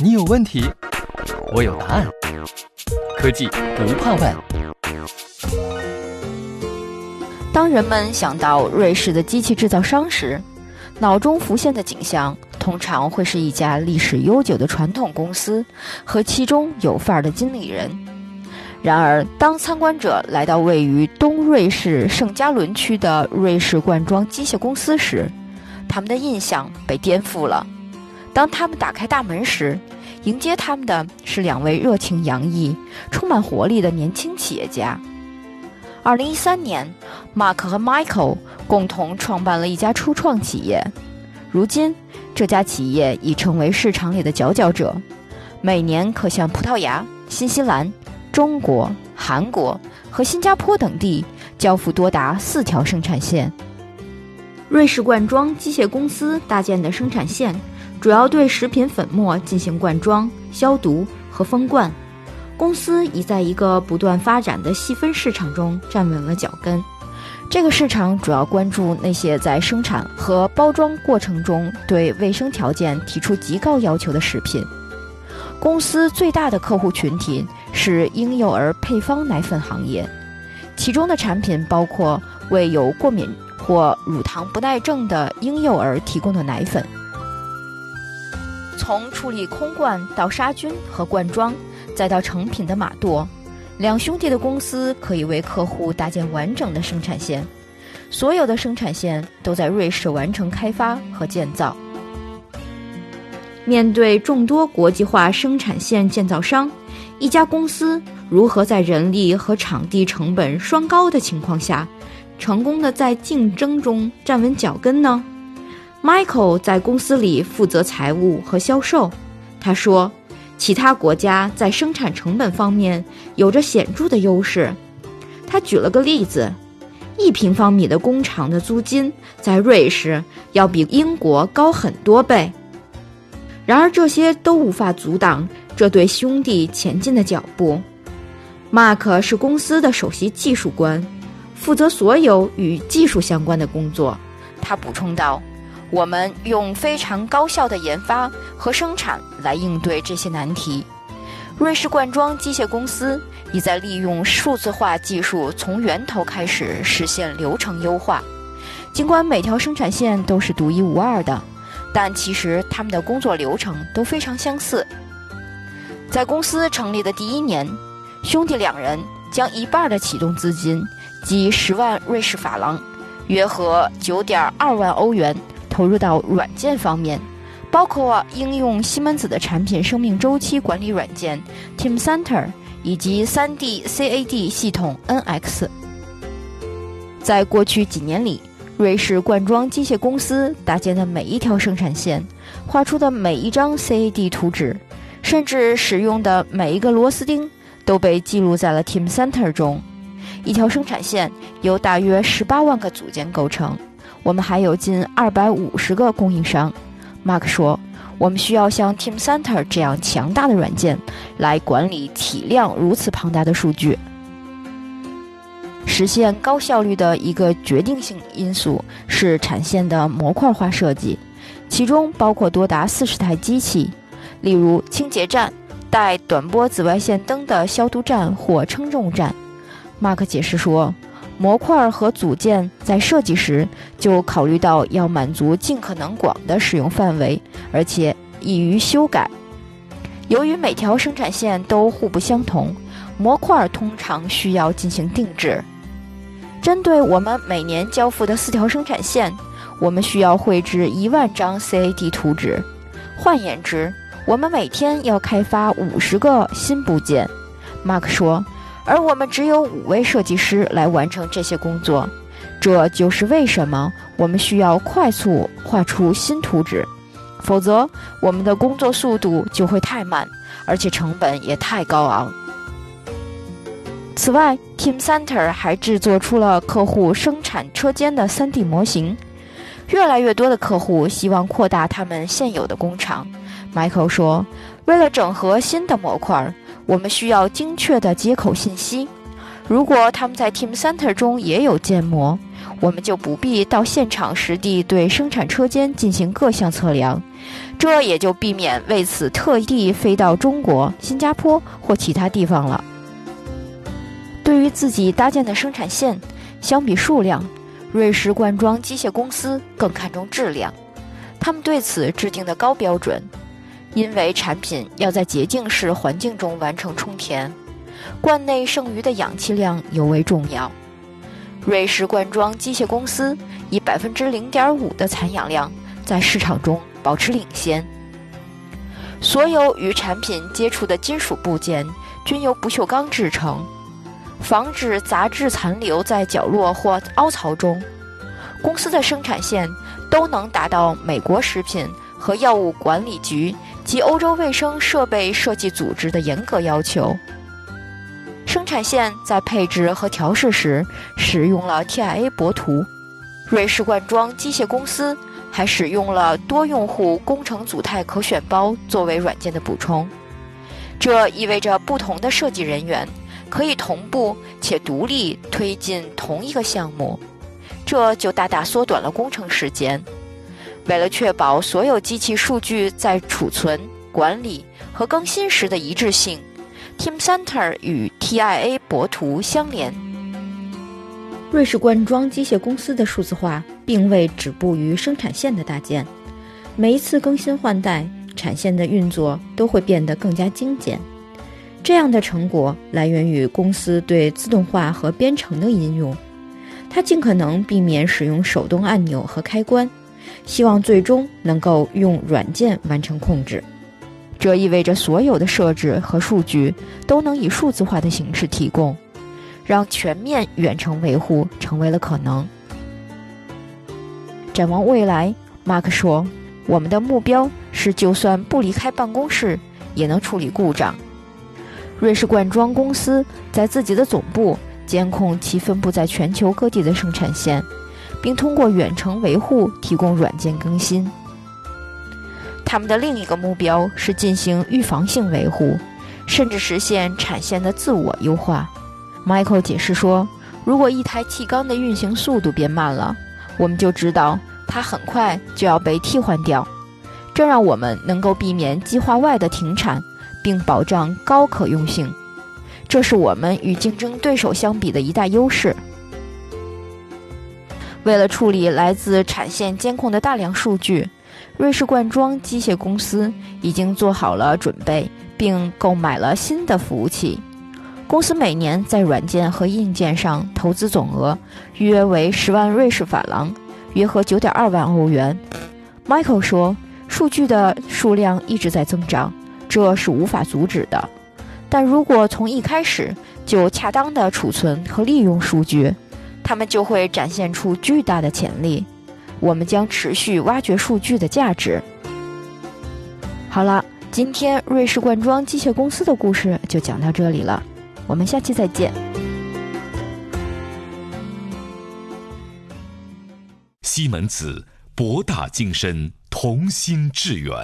你有问题，我有答案。科技不怕问。当人们想到瑞士的机器制造商时，脑中浮现的景象通常会是一家历史悠久的传统公司和其中有范儿的经理人。然而，当参观者来到位于东瑞士圣加仑区的瑞士罐装机械公司时，他们的印象被颠覆了。当他们打开大门时，迎接他们的是两位热情洋溢、充满活力的年轻企业家。二零一三年，Mark 和 Michael 共同创办了一家初创企业。如今，这家企业已成为市场里的佼佼者，每年可向葡萄牙、新西兰、中国、韩国和新加坡等地交付多达四条生产线。瑞士罐装机械公司搭建的生产线。主要对食品粉末进行灌装、消毒和封罐。公司已在一个不断发展的细分市场中站稳了脚跟。这个市场主要关注那些在生产和包装过程中对卫生条件提出极高要求的食品。公司最大的客户群体是婴幼儿配方奶粉行业，其中的产品包括为有过敏或乳糖不耐症的婴幼儿提供的奶粉。从处理空罐到杀菌和灌装，再到成品的码垛，两兄弟的公司可以为客户搭建完整的生产线。所有的生产线都在瑞士完成开发和建造。面对众多国际化生产线建造商，一家公司如何在人力和场地成本双高的情况下，成功的在竞争中站稳脚跟呢？Michael 在公司里负责财务和销售。他说：“其他国家在生产成本方面有着显著的优势。”他举了个例子：一平方米的工厂的租金在瑞士要比英国高很多倍。然而，这些都无法阻挡这对兄弟前进的脚步。Mark 是公司的首席技术官，负责所有与技术相关的工作。他补充道。我们用非常高效的研发和生产来应对这些难题。瑞士罐装机械公司已在利用数字化技术从源头开始实现流程优化。尽管每条生产线都是独一无二的，但其实他们的工作流程都非常相似。在公司成立的第一年，兄弟两人将一半的启动资金，即十万瑞士法郎，约合九点二万欧元。投入到软件方面，包括应用西门子的产品生命周期管理软件 Teamcenter 以及 3D CAD 系统 NX。在过去几年里，瑞士罐装机械公司搭建的每一条生产线、画出的每一张 CAD 图纸，甚至使用的每一个螺丝钉，都被记录在了 Teamcenter 中。一条生产线由大约18万个组件构成。我们还有近二百五十个供应商，Mark 说：“我们需要像 Teamcenter 这样强大的软件来管理体量如此庞大的数据。实现高效率的一个决定性因素是产线的模块化设计，其中包括多达四十台机器，例如清洁站、带短波紫外线灯的消毒站或称重站。”Mark 解释说。模块和组件在设计时就考虑到要满足尽可能广的使用范围，而且易于修改。由于每条生产线都互不相同，模块通常需要进行定制。针对我们每年交付的四条生产线，我们需要绘制一万张 CAD 图纸。换言之，我们每天要开发五十个新部件。Mark 说。而我们只有五位设计师来完成这些工作，这就是为什么我们需要快速画出新图纸，否则我们的工作速度就会太慢，而且成本也太高昂。此外，Teamcenter 还制作出了客户生产车间的 3D 模型。越来越多的客户希望扩大他们现有的工厂。Michael 说：“为了整合新的模块。”我们需要精确的接口信息。如果他们在 Teamcenter 中也有建模，我们就不必到现场实地对生产车间进行各项测量，这也就避免为此特地飞到中国、新加坡或其他地方了。对于自己搭建的生产线，相比数量，瑞士罐装机械公司更看重质量。他们对此制定的高标准，因为产品要在洁净室环境中完成充填，罐内剩余的氧气量尤为重要。瑞士罐装机械公司以百分之零点五的残氧量在市场中保持领先。所有与产品接触的金属部件均由不锈钢制成，防止杂质残留在角落或凹槽中。公司的生产线都能达到美国食品和药物管理局及欧洲卫生设备设计组织的严格要求。生产线在配置和调试时使用了 TIA 薄涂，瑞士罐装机械公司还使用了多用户工程组态可选包作为软件的补充。这意味着不同的设计人员可以同步且独立推进同一个项目，这就大大缩短了工程时间。为了确保所有机器数据在储存、管理和更新时的一致性。Teamcenter 与 TIA 博图相连。瑞士罐装机械公司的数字化并未止步于生产线的搭建，每一次更新换代，产线的运作都会变得更加精简。这样的成果来源于公司对自动化和编程的应用，它尽可能避免使用手动按钮和开关，希望最终能够用软件完成控制。这意味着所有的设置和数据都能以数字化的形式提供，让全面远程维护成为了可能。展望未来，马克说：“我们的目标是，就算不离开办公室，也能处理故障。”瑞士罐装公司在自己的总部监控其分布在全球各地的生产线，并通过远程维护提供软件更新。他们的另一个目标是进行预防性维护，甚至实现产线的自我优化。Michael 解释说：“如果一台气缸的运行速度变慢了，我们就知道它很快就要被替换掉，这让我们能够避免计划外的停产，并保障高可用性。这是我们与竞争对手相比的一大优势。”为了处理来自产线监控的大量数据。瑞士罐装机械公司已经做好了准备，并购买了新的服务器。公司每年在软件和硬件上投资总额约为十万瑞士法郎，约合九点二万欧元。Michael 说：“数据的数量一直在增长，这是无法阻止的。但如果从一开始就恰当的储存和利用数据，他们就会展现出巨大的潜力。”我们将持续挖掘数据的价值。好了，今天瑞士罐装机械公司的故事就讲到这里了，我们下期再见。西门子，博大精深，同心致远。